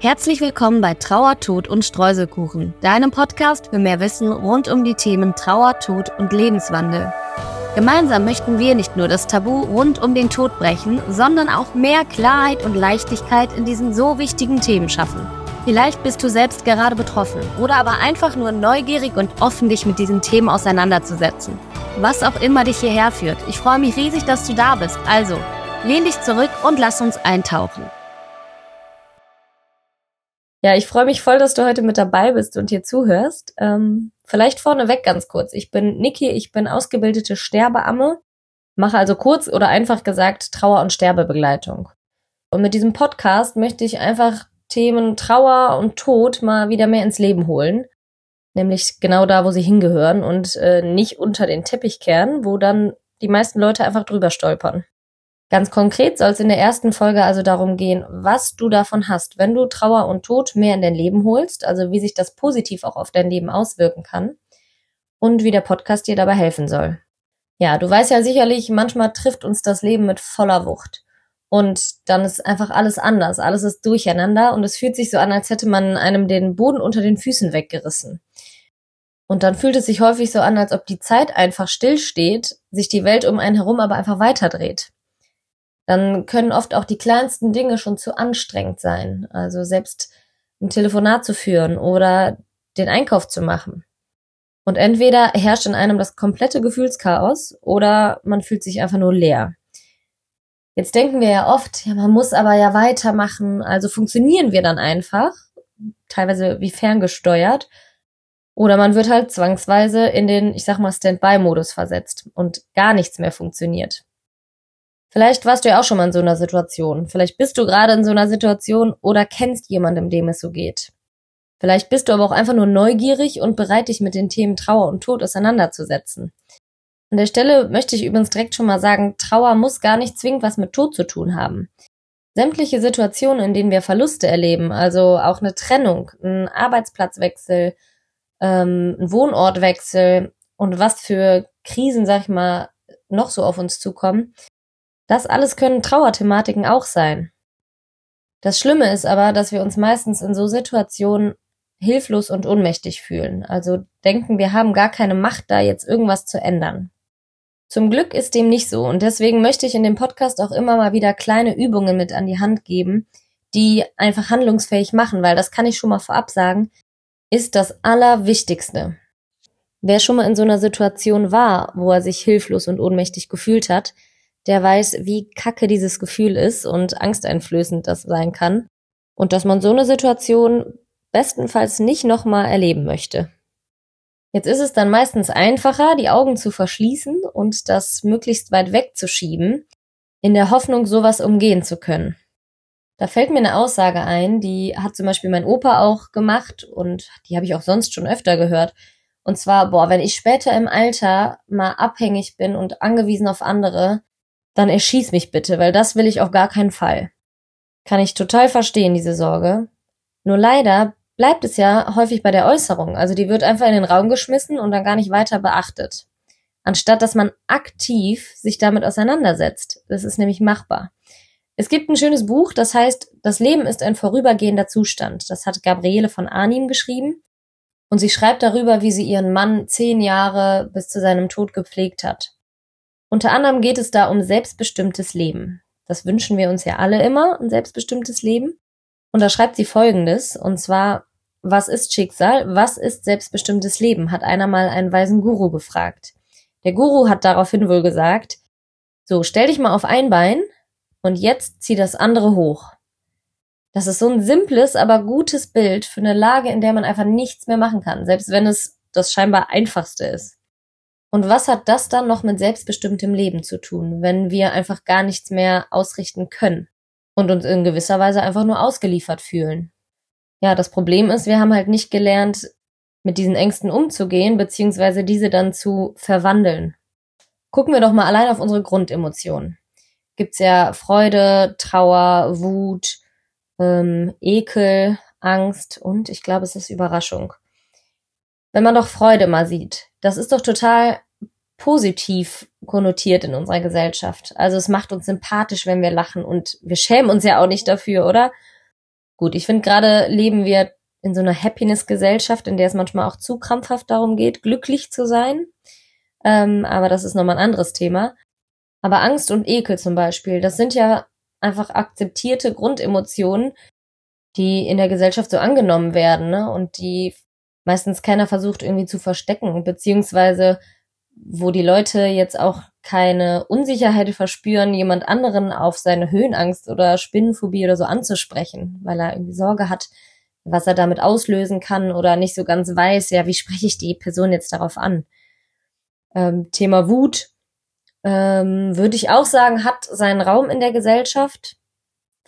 Herzlich willkommen bei Trauer, Tod und Streuselkuchen, deinem Podcast für mehr Wissen rund um die Themen Trauer, Tod und Lebenswandel. Gemeinsam möchten wir nicht nur das Tabu rund um den Tod brechen, sondern auch mehr Klarheit und Leichtigkeit in diesen so wichtigen Themen schaffen. Vielleicht bist du selbst gerade betroffen oder aber einfach nur neugierig und offen, dich mit diesen Themen auseinanderzusetzen. Was auch immer dich hierher führt, ich freue mich riesig, dass du da bist. Also, lehn dich zurück und lass uns eintauchen. Ja, ich freue mich voll, dass du heute mit dabei bist und hier zuhörst. Ähm, vielleicht vorneweg ganz kurz. Ich bin Niki, ich bin ausgebildete Sterbeamme, mache also kurz oder einfach gesagt Trauer- und Sterbebegleitung. Und mit diesem Podcast möchte ich einfach Themen Trauer und Tod mal wieder mehr ins Leben holen. Nämlich genau da, wo sie hingehören und äh, nicht unter den Teppich kehren, wo dann die meisten Leute einfach drüber stolpern. Ganz konkret soll es in der ersten Folge also darum gehen, was du davon hast, wenn du Trauer und Tod mehr in dein Leben holst, also wie sich das positiv auch auf dein Leben auswirken kann und wie der Podcast dir dabei helfen soll. Ja, du weißt ja sicherlich, manchmal trifft uns das Leben mit voller Wucht. Und dann ist einfach alles anders, alles ist durcheinander und es fühlt sich so an, als hätte man einem den Boden unter den Füßen weggerissen. Und dann fühlt es sich häufig so an, als ob die Zeit einfach stillsteht, sich die Welt um einen herum aber einfach weiterdreht dann können oft auch die kleinsten Dinge schon zu anstrengend sein. Also selbst ein Telefonat zu führen oder den Einkauf zu machen. Und entweder herrscht in einem das komplette Gefühlschaos oder man fühlt sich einfach nur leer. Jetzt denken wir ja oft, ja, man muss aber ja weitermachen, also funktionieren wir dann einfach, teilweise wie ferngesteuert, oder man wird halt zwangsweise in den, ich sag mal, Standby-Modus versetzt und gar nichts mehr funktioniert. Vielleicht warst du ja auch schon mal in so einer Situation. Vielleicht bist du gerade in so einer Situation oder kennst jemanden, dem es so geht. Vielleicht bist du aber auch einfach nur neugierig und bereit, dich mit den Themen Trauer und Tod auseinanderzusetzen. An der Stelle möchte ich übrigens direkt schon mal sagen, Trauer muss gar nicht zwingend was mit Tod zu tun haben. Sämtliche Situationen, in denen wir Verluste erleben, also auch eine Trennung, ein Arbeitsplatzwechsel, ähm, ein Wohnortwechsel und was für Krisen, sag ich mal, noch so auf uns zukommen, das alles können Trauerthematiken auch sein. Das Schlimme ist aber, dass wir uns meistens in so Situationen hilflos und ohnmächtig fühlen, also denken, wir haben gar keine Macht, da jetzt irgendwas zu ändern. Zum Glück ist dem nicht so und deswegen möchte ich in dem Podcast auch immer mal wieder kleine Übungen mit an die Hand geben, die einfach handlungsfähig machen, weil das kann ich schon mal vorab sagen, ist das Allerwichtigste. Wer schon mal in so einer Situation war, wo er sich hilflos und ohnmächtig gefühlt hat, der weiß, wie kacke dieses Gefühl ist und angsteinflößend das sein kann. Und dass man so eine Situation bestenfalls nicht nochmal erleben möchte. Jetzt ist es dann meistens einfacher, die Augen zu verschließen und das möglichst weit wegzuschieben, in der Hoffnung, sowas umgehen zu können. Da fällt mir eine Aussage ein, die hat zum Beispiel mein Opa auch gemacht und die habe ich auch sonst schon öfter gehört. Und zwar, boah, wenn ich später im Alter mal abhängig bin und angewiesen auf andere, dann erschieß mich bitte, weil das will ich auf gar keinen Fall. Kann ich total verstehen, diese Sorge. Nur leider bleibt es ja häufig bei der Äußerung. Also die wird einfach in den Raum geschmissen und dann gar nicht weiter beachtet. Anstatt dass man aktiv sich damit auseinandersetzt. Das ist nämlich machbar. Es gibt ein schönes Buch, das heißt, das Leben ist ein vorübergehender Zustand. Das hat Gabriele von Arnim geschrieben. Und sie schreibt darüber, wie sie ihren Mann zehn Jahre bis zu seinem Tod gepflegt hat. Unter anderem geht es da um selbstbestimmtes Leben. Das wünschen wir uns ja alle immer, ein selbstbestimmtes Leben. Und da schreibt sie Folgendes, und zwar, was ist Schicksal? Was ist selbstbestimmtes Leben? hat einer mal einen weisen Guru befragt. Der Guru hat daraufhin wohl gesagt, so, stell dich mal auf ein Bein und jetzt zieh das andere hoch. Das ist so ein simples, aber gutes Bild für eine Lage, in der man einfach nichts mehr machen kann, selbst wenn es das scheinbar einfachste ist. Und was hat das dann noch mit selbstbestimmtem Leben zu tun, wenn wir einfach gar nichts mehr ausrichten können und uns in gewisser Weise einfach nur ausgeliefert fühlen? Ja, das Problem ist, wir haben halt nicht gelernt, mit diesen Ängsten umzugehen, beziehungsweise diese dann zu verwandeln. Gucken wir doch mal allein auf unsere Grundemotionen. Gibt's ja Freude, Trauer, Wut, ähm, Ekel, Angst und ich glaube, es ist Überraschung wenn man doch Freude mal sieht. Das ist doch total positiv konnotiert in unserer Gesellschaft. Also es macht uns sympathisch, wenn wir lachen und wir schämen uns ja auch nicht dafür, oder? Gut, ich finde gerade leben wir in so einer Happiness-Gesellschaft, in der es manchmal auch zu krampfhaft darum geht, glücklich zu sein. Ähm, aber das ist nochmal ein anderes Thema. Aber Angst und Ekel zum Beispiel, das sind ja einfach akzeptierte Grundemotionen, die in der Gesellschaft so angenommen werden, ne? Und die meistens keiner versucht irgendwie zu verstecken, beziehungsweise wo die Leute jetzt auch keine Unsicherheit verspüren, jemand anderen auf seine Höhenangst oder Spinnenphobie oder so anzusprechen, weil er irgendwie Sorge hat, was er damit auslösen kann oder nicht so ganz weiß, ja, wie spreche ich die Person jetzt darauf an. Ähm, Thema Wut, ähm, würde ich auch sagen, hat seinen Raum in der Gesellschaft.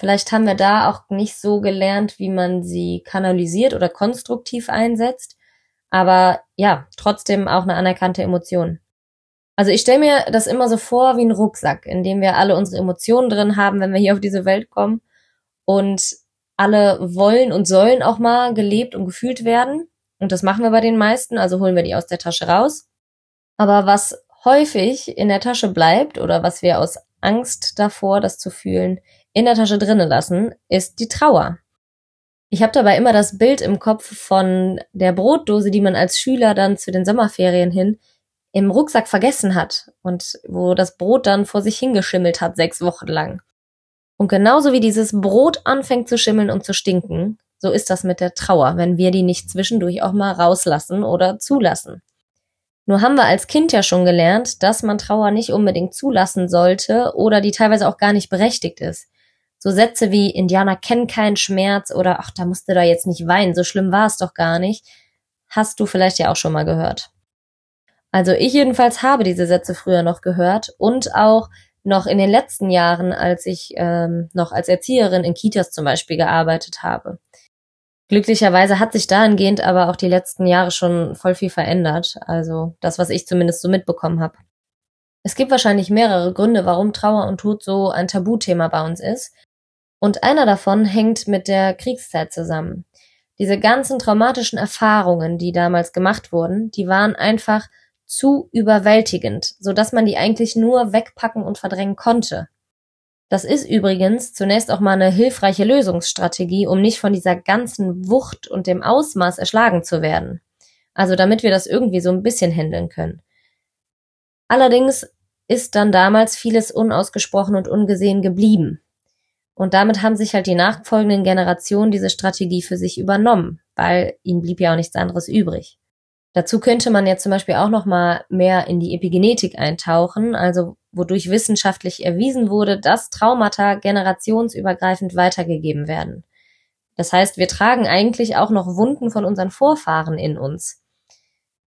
Vielleicht haben wir da auch nicht so gelernt, wie man sie kanalisiert oder konstruktiv einsetzt. Aber ja, trotzdem auch eine anerkannte Emotion. Also ich stelle mir das immer so vor wie ein Rucksack, in dem wir alle unsere Emotionen drin haben, wenn wir hier auf diese Welt kommen. Und alle wollen und sollen auch mal gelebt und gefühlt werden. Und das machen wir bei den meisten, also holen wir die aus der Tasche raus. Aber was häufig in der Tasche bleibt oder was wir aus Angst davor, das zu fühlen, in der Tasche drinnen lassen, ist die Trauer. Ich habe dabei immer das Bild im Kopf von der Brotdose, die man als Schüler dann zu den Sommerferien hin im Rucksack vergessen hat und wo das Brot dann vor sich hingeschimmelt hat, sechs Wochen lang. Und genauso wie dieses Brot anfängt zu schimmeln und zu stinken, so ist das mit der Trauer, wenn wir die nicht zwischendurch auch mal rauslassen oder zulassen. Nur haben wir als Kind ja schon gelernt, dass man Trauer nicht unbedingt zulassen sollte oder die teilweise auch gar nicht berechtigt ist. So Sätze wie Indianer kennen keinen Schmerz oder ach, da musst du da jetzt nicht weinen, so schlimm war es doch gar nicht, hast du vielleicht ja auch schon mal gehört. Also ich jedenfalls habe diese Sätze früher noch gehört und auch noch in den letzten Jahren, als ich ähm, noch als Erzieherin in Kitas zum Beispiel gearbeitet habe. Glücklicherweise hat sich dahingehend aber auch die letzten Jahre schon voll viel verändert. Also das, was ich zumindest so mitbekommen habe. Es gibt wahrscheinlich mehrere Gründe, warum Trauer und Tod so ein Tabuthema bei uns ist. Und einer davon hängt mit der Kriegszeit zusammen. Diese ganzen traumatischen Erfahrungen, die damals gemacht wurden, die waren einfach zu überwältigend, so dass man die eigentlich nur wegpacken und verdrängen konnte. Das ist übrigens zunächst auch mal eine hilfreiche Lösungsstrategie, um nicht von dieser ganzen Wucht und dem Ausmaß erschlagen zu werden. Also damit wir das irgendwie so ein bisschen handeln können. Allerdings ist dann damals vieles unausgesprochen und ungesehen geblieben. Und damit haben sich halt die nachfolgenden Generationen diese Strategie für sich übernommen, weil ihnen blieb ja auch nichts anderes übrig. Dazu könnte man jetzt zum Beispiel auch noch mal mehr in die Epigenetik eintauchen, also wodurch wissenschaftlich erwiesen wurde, dass Traumata generationsübergreifend weitergegeben werden. Das heißt, wir tragen eigentlich auch noch Wunden von unseren Vorfahren in uns.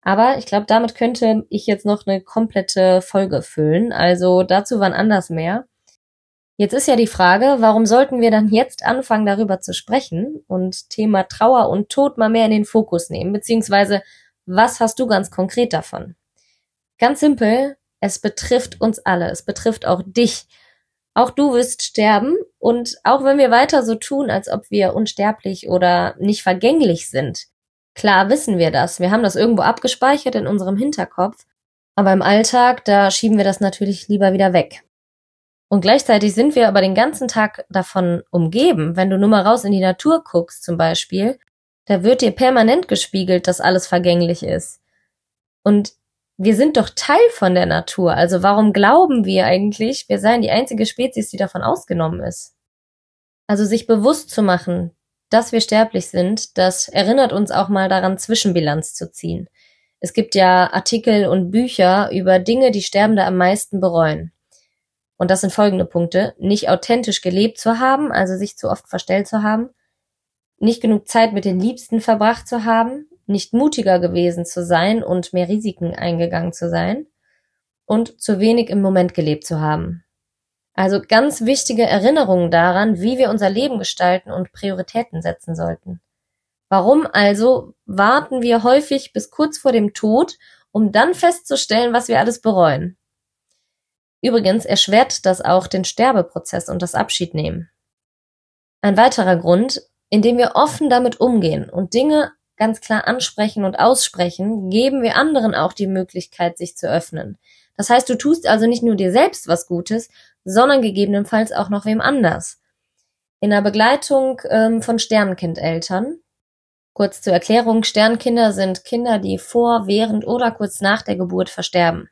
Aber ich glaube, damit könnte ich jetzt noch eine komplette Folge füllen. Also dazu wann anders mehr. Jetzt ist ja die Frage, warum sollten wir dann jetzt anfangen, darüber zu sprechen und Thema Trauer und Tod mal mehr in den Fokus nehmen, beziehungsweise was hast du ganz konkret davon? Ganz simpel, es betrifft uns alle, es betrifft auch dich. Auch du wirst sterben und auch wenn wir weiter so tun, als ob wir unsterblich oder nicht vergänglich sind, klar wissen wir das, wir haben das irgendwo abgespeichert in unserem Hinterkopf, aber im Alltag, da schieben wir das natürlich lieber wieder weg. Und gleichzeitig sind wir aber den ganzen Tag davon umgeben. Wenn du nur mal raus in die Natur guckst zum Beispiel, da wird dir permanent gespiegelt, dass alles vergänglich ist. Und wir sind doch Teil von der Natur. Also warum glauben wir eigentlich, wir seien die einzige Spezies, die davon ausgenommen ist? Also sich bewusst zu machen, dass wir sterblich sind, das erinnert uns auch mal daran, Zwischenbilanz zu ziehen. Es gibt ja Artikel und Bücher über Dinge, die Sterbende am meisten bereuen. Und das sind folgende Punkte. Nicht authentisch gelebt zu haben, also sich zu oft verstellt zu haben, nicht genug Zeit mit den Liebsten verbracht zu haben, nicht mutiger gewesen zu sein und mehr Risiken eingegangen zu sein und zu wenig im Moment gelebt zu haben. Also ganz wichtige Erinnerungen daran, wie wir unser Leben gestalten und Prioritäten setzen sollten. Warum also warten wir häufig bis kurz vor dem Tod, um dann festzustellen, was wir alles bereuen? Übrigens erschwert das auch den Sterbeprozess und das Abschiednehmen. Ein weiterer Grund, indem wir offen damit umgehen und Dinge ganz klar ansprechen und aussprechen, geben wir anderen auch die Möglichkeit, sich zu öffnen. Das heißt, du tust also nicht nur dir selbst was Gutes, sondern gegebenenfalls auch noch wem anders. in der Begleitung ähm, von Sternenkindeltern. Kurz zur Erklärung, Sternkinder sind Kinder, die vor, während oder kurz nach der Geburt versterben.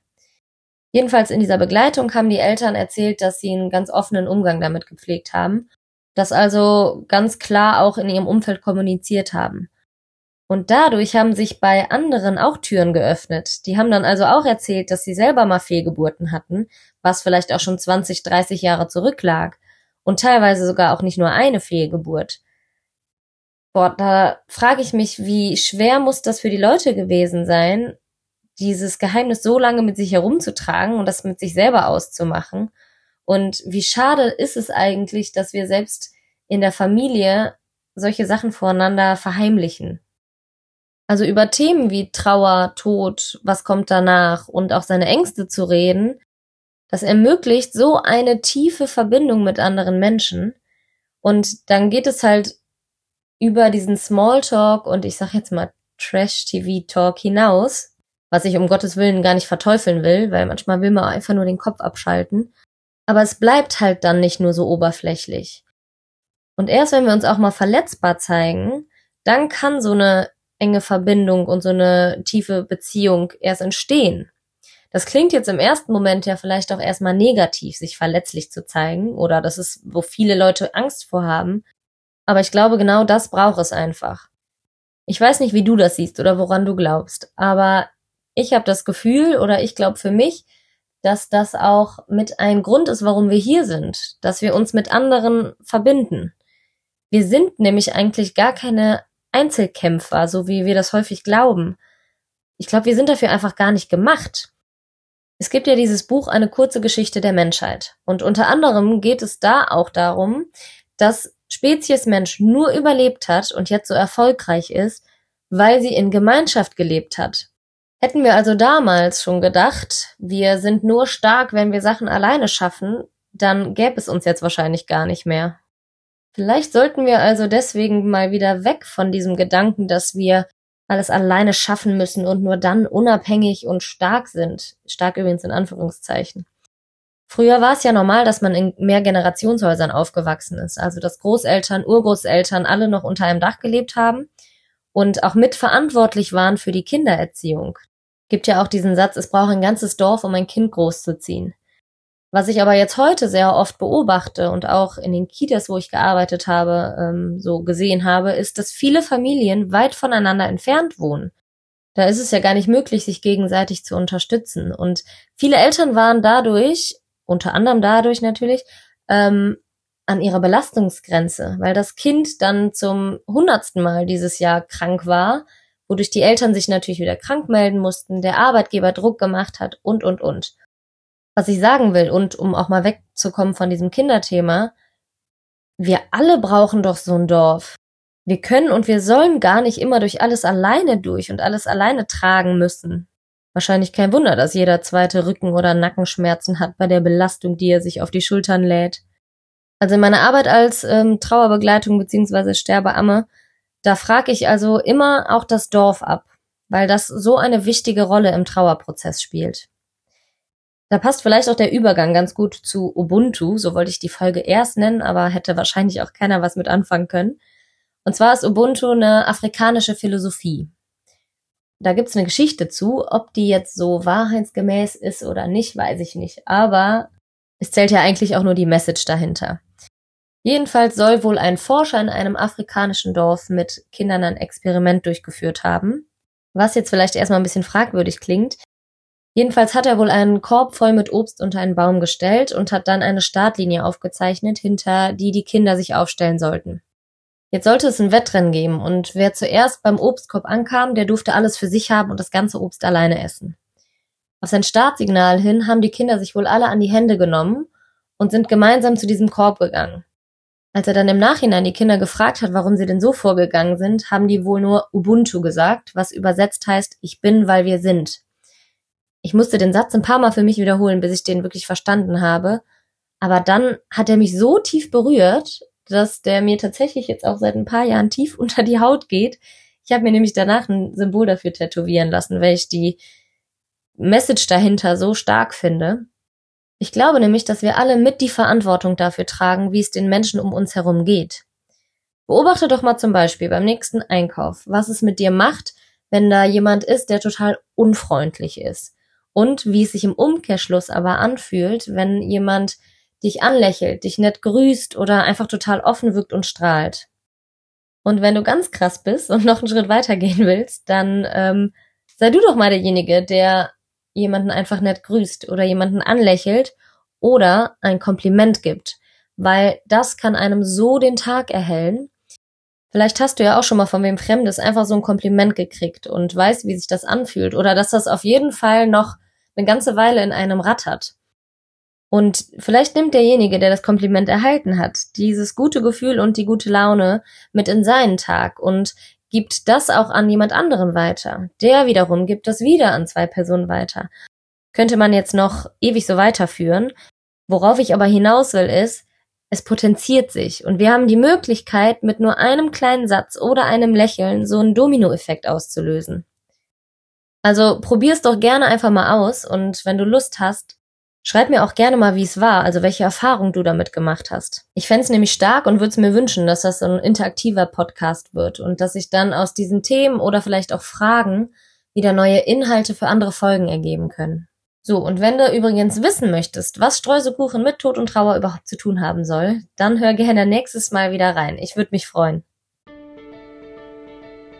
Jedenfalls in dieser Begleitung haben die Eltern erzählt, dass sie einen ganz offenen Umgang damit gepflegt haben, das also ganz klar auch in ihrem Umfeld kommuniziert haben. Und dadurch haben sich bei anderen auch Türen geöffnet. Die haben dann also auch erzählt, dass sie selber mal Fehlgeburten hatten, was vielleicht auch schon 20, 30 Jahre zurücklag. Und teilweise sogar auch nicht nur eine Fehlgeburt. Boah, da frage ich mich, wie schwer muss das für die Leute gewesen sein, dieses Geheimnis so lange mit sich herumzutragen und das mit sich selber auszumachen. Und wie schade ist es eigentlich, dass wir selbst in der Familie solche Sachen voreinander verheimlichen. Also über Themen wie Trauer, Tod, was kommt danach und auch seine Ängste zu reden, das ermöglicht so eine tiefe Verbindung mit anderen Menschen. Und dann geht es halt über diesen Smalltalk und ich sag jetzt mal Trash-TV-Talk hinaus, was ich um Gottes Willen gar nicht verteufeln will, weil manchmal will man einfach nur den Kopf abschalten. Aber es bleibt halt dann nicht nur so oberflächlich. Und erst wenn wir uns auch mal verletzbar zeigen, dann kann so eine enge Verbindung und so eine tiefe Beziehung erst entstehen. Das klingt jetzt im ersten Moment ja vielleicht auch erstmal negativ, sich verletzlich zu zeigen oder das ist, wo viele Leute Angst vor haben. Aber ich glaube, genau das braucht es einfach. Ich weiß nicht, wie du das siehst oder woran du glaubst, aber ich habe das Gefühl oder ich glaube für mich, dass das auch mit ein Grund ist, warum wir hier sind, dass wir uns mit anderen verbinden. Wir sind nämlich eigentlich gar keine Einzelkämpfer, so wie wir das häufig glauben. Ich glaube, wir sind dafür einfach gar nicht gemacht. Es gibt ja dieses Buch Eine kurze Geschichte der Menschheit. Und unter anderem geht es da auch darum, dass Spezies Mensch nur überlebt hat und jetzt so erfolgreich ist, weil sie in Gemeinschaft gelebt hat. Hätten wir also damals schon gedacht, wir sind nur stark, wenn wir Sachen alleine schaffen, dann gäbe es uns jetzt wahrscheinlich gar nicht mehr. Vielleicht sollten wir also deswegen mal wieder weg von diesem Gedanken, dass wir alles alleine schaffen müssen und nur dann unabhängig und stark sind. Stark übrigens in Anführungszeichen. Früher war es ja normal, dass man in Mehrgenerationshäusern aufgewachsen ist, also dass Großeltern, Urgroßeltern alle noch unter einem Dach gelebt haben und auch mitverantwortlich waren für die Kindererziehung. Gibt ja auch diesen Satz, es braucht ein ganzes Dorf, um ein Kind großzuziehen. Was ich aber jetzt heute sehr oft beobachte und auch in den Kitas, wo ich gearbeitet habe, ähm, so gesehen habe, ist, dass viele Familien weit voneinander entfernt wohnen. Da ist es ja gar nicht möglich, sich gegenseitig zu unterstützen. Und viele Eltern waren dadurch, unter anderem dadurch natürlich, ähm, an ihrer Belastungsgrenze, weil das Kind dann zum hundertsten Mal dieses Jahr krank war, wodurch die Eltern sich natürlich wieder krank melden mussten, der Arbeitgeber Druck gemacht hat und, und, und was ich sagen will und um auch mal wegzukommen von diesem Kinderthema, wir alle brauchen doch so ein Dorf. Wir können und wir sollen gar nicht immer durch alles alleine durch und alles alleine tragen müssen. Wahrscheinlich kein Wunder, dass jeder zweite Rücken- oder Nackenschmerzen hat bei der Belastung, die er sich auf die Schultern lädt. Also in meiner Arbeit als ähm, Trauerbegleitung bzw. Sterbeamme, da frage ich also immer auch das Dorf ab, weil das so eine wichtige Rolle im Trauerprozess spielt. Da passt vielleicht auch der Übergang ganz gut zu Ubuntu, so wollte ich die Folge erst nennen, aber hätte wahrscheinlich auch keiner was mit anfangen können. Und zwar ist Ubuntu eine afrikanische Philosophie. Da gibt's eine Geschichte zu, ob die jetzt so wahrheitsgemäß ist oder nicht, weiß ich nicht. Aber es zählt ja eigentlich auch nur die Message dahinter. Jedenfalls soll wohl ein Forscher in einem afrikanischen Dorf mit Kindern ein Experiment durchgeführt haben. Was jetzt vielleicht erstmal ein bisschen fragwürdig klingt, Jedenfalls hat er wohl einen Korb voll mit Obst unter einen Baum gestellt und hat dann eine Startlinie aufgezeichnet, hinter die die Kinder sich aufstellen sollten. Jetzt sollte es ein Wettrennen geben und wer zuerst beim Obstkorb ankam, der durfte alles für sich haben und das ganze Obst alleine essen. Auf sein Startsignal hin haben die Kinder sich wohl alle an die Hände genommen und sind gemeinsam zu diesem Korb gegangen. Als er dann im Nachhinein die Kinder gefragt hat, warum sie denn so vorgegangen sind, haben die wohl nur Ubuntu gesagt, was übersetzt heißt, ich bin, weil wir sind. Ich musste den Satz ein paar Mal für mich wiederholen, bis ich den wirklich verstanden habe. Aber dann hat er mich so tief berührt, dass der mir tatsächlich jetzt auch seit ein paar Jahren tief unter die Haut geht. Ich habe mir nämlich danach ein Symbol dafür tätowieren lassen, weil ich die Message dahinter so stark finde. Ich glaube nämlich, dass wir alle mit die Verantwortung dafür tragen, wie es den Menschen um uns herum geht. Beobachte doch mal zum Beispiel beim nächsten Einkauf, was es mit dir macht, wenn da jemand ist, der total unfreundlich ist. Und wie es sich im Umkehrschluss aber anfühlt, wenn jemand dich anlächelt, dich nett grüßt oder einfach total offen wirkt und strahlt. Und wenn du ganz krass bist und noch einen Schritt weiter gehen willst, dann ähm, sei du doch mal derjenige, der jemanden einfach nett grüßt oder jemanden anlächelt oder ein Kompliment gibt, weil das kann einem so den Tag erhellen. Vielleicht hast du ja auch schon mal von wem Fremdes einfach so ein Kompliment gekriegt und weißt, wie sich das anfühlt oder dass das auf jeden Fall noch eine ganze Weile in einem rattert. Und vielleicht nimmt derjenige, der das Kompliment erhalten hat, dieses gute Gefühl und die gute Laune mit in seinen Tag und gibt das auch an jemand anderen weiter. Der wiederum gibt das wieder an zwei Personen weiter. Könnte man jetzt noch ewig so weiterführen. Worauf ich aber hinaus will, ist, es potenziert sich und wir haben die Möglichkeit, mit nur einem kleinen Satz oder einem Lächeln so einen Dominoeffekt auszulösen. Also probier's doch gerne einfach mal aus und wenn du Lust hast, Schreib mir auch gerne mal, wie es war, also welche Erfahrung du damit gemacht hast. Ich fände nämlich stark und würde es mir wünschen, dass das so ein interaktiver Podcast wird und dass sich dann aus diesen Themen oder vielleicht auch Fragen wieder neue Inhalte für andere Folgen ergeben können. So, und wenn du übrigens wissen möchtest, was Streusekuchen mit Tod und Trauer überhaupt zu tun haben soll, dann hör gerne nächstes Mal wieder rein. Ich würde mich freuen.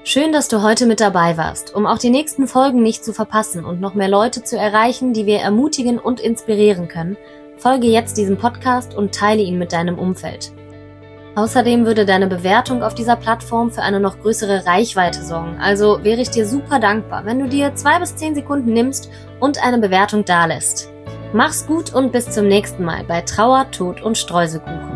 Schön, dass du heute mit dabei warst, um auch die nächsten Folgen nicht zu verpassen und noch mehr Leute zu erreichen, die wir ermutigen und inspirieren können. Folge jetzt diesem Podcast und teile ihn mit deinem Umfeld. Außerdem würde deine Bewertung auf dieser Plattform für eine noch größere Reichweite sorgen. Also wäre ich dir super dankbar, wenn du dir zwei bis zehn Sekunden nimmst und eine Bewertung dalässt. Mach's gut und bis zum nächsten Mal bei Trauer, Tod und Streusekuchen.